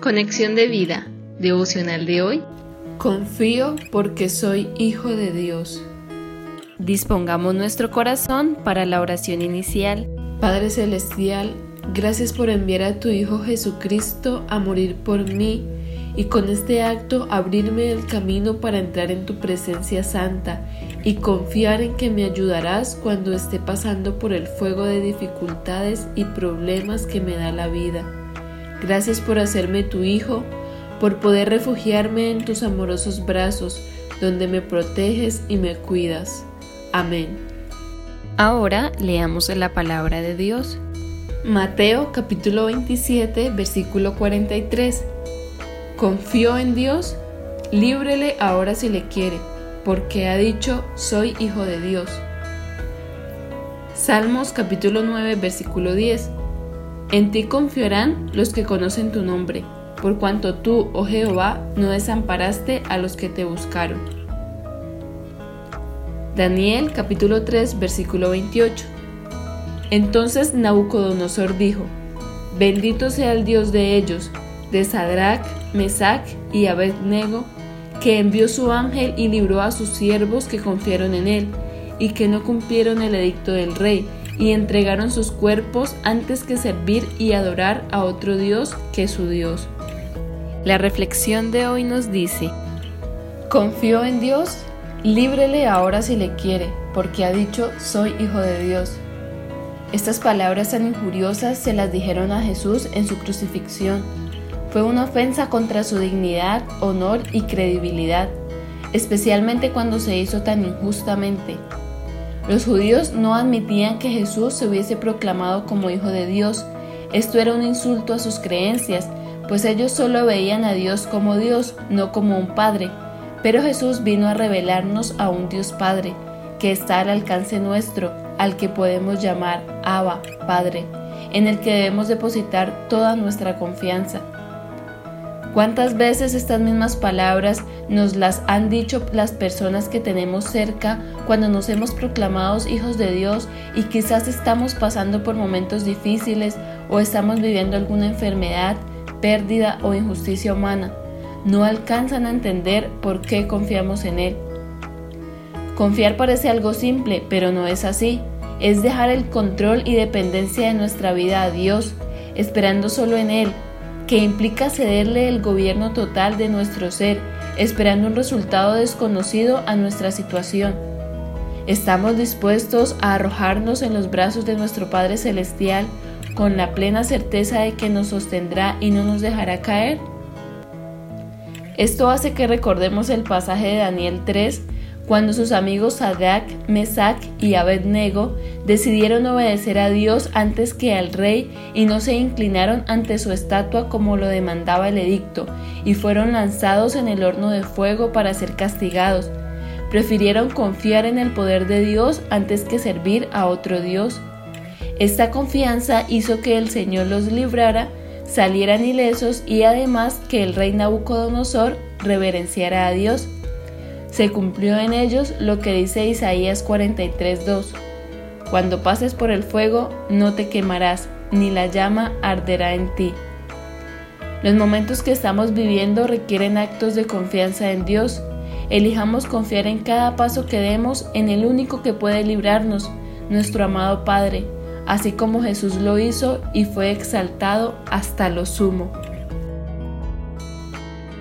Conexión de vida, devocional de hoy. Confío porque soy hijo de Dios. Dispongamos nuestro corazón para la oración inicial. Padre Celestial, gracias por enviar a tu Hijo Jesucristo a morir por mí y con este acto abrirme el camino para entrar en tu presencia santa y confiar en que me ayudarás cuando esté pasando por el fuego de dificultades y problemas que me da la vida. Gracias por hacerme tu hijo, por poder refugiarme en tus amorosos brazos, donde me proteges y me cuidas. Amén. Ahora leamos la palabra de Dios. Mateo capítulo 27 versículo 43. Confío en Dios, líbrele ahora si le quiere, porque ha dicho, soy hijo de Dios. Salmos capítulo 9 versículo 10. En ti confiarán los que conocen tu nombre, por cuanto tú, oh Jehová, no desamparaste a los que te buscaron. Daniel capítulo 3 versículo 28. Entonces Nabucodonosor dijo, Bendito sea el Dios de ellos, de Sadrach, Mesach y Abednego, que envió su ángel y libró a sus siervos que confiaron en él, y que no cumplieron el edicto del rey, y entregaron sus cuerpos antes que servir y adorar a otro Dios que su Dios. La reflexión de hoy nos dice, Confío en Dios, líbrele ahora si le quiere, porque ha dicho, soy hijo de Dios. Estas palabras tan injuriosas se las dijeron a Jesús en su crucifixión fue una ofensa contra su dignidad, honor y credibilidad, especialmente cuando se hizo tan injustamente. Los judíos no admitían que Jesús se hubiese proclamado como Hijo de Dios. Esto era un insulto a sus creencias, pues ellos solo veían a Dios como Dios, no como un Padre. Pero Jesús vino a revelarnos a un Dios Padre, que está al alcance nuestro, al que podemos llamar Abba, Padre, en el que debemos depositar toda nuestra confianza. ¿Cuántas veces estas mismas palabras nos las han dicho las personas que tenemos cerca cuando nos hemos proclamado hijos de Dios y quizás estamos pasando por momentos difíciles o estamos viviendo alguna enfermedad, pérdida o injusticia humana? No alcanzan a entender por qué confiamos en Él. Confiar parece algo simple, pero no es así. Es dejar el control y dependencia de nuestra vida a Dios, esperando solo en Él que implica cederle el gobierno total de nuestro ser, esperando un resultado desconocido a nuestra situación. ¿Estamos dispuestos a arrojarnos en los brazos de nuestro Padre Celestial con la plena certeza de que nos sostendrá y no nos dejará caer? Esto hace que recordemos el pasaje de Daniel 3 cuando sus amigos Sadrach, Mesach y Abednego decidieron obedecer a Dios antes que al rey y no se inclinaron ante su estatua como lo demandaba el edicto, y fueron lanzados en el horno de fuego para ser castigados. Prefirieron confiar en el poder de Dios antes que servir a otro Dios. Esta confianza hizo que el Señor los librara, salieran ilesos y además que el rey Nabucodonosor reverenciara a Dios se cumplió en ellos lo que dice Isaías 43:2. Cuando pases por el fuego, no te quemarás, ni la llama arderá en ti. Los momentos que estamos viviendo requieren actos de confianza en Dios. Elijamos confiar en cada paso que demos en el único que puede librarnos, nuestro amado Padre, así como Jesús lo hizo y fue exaltado hasta lo sumo.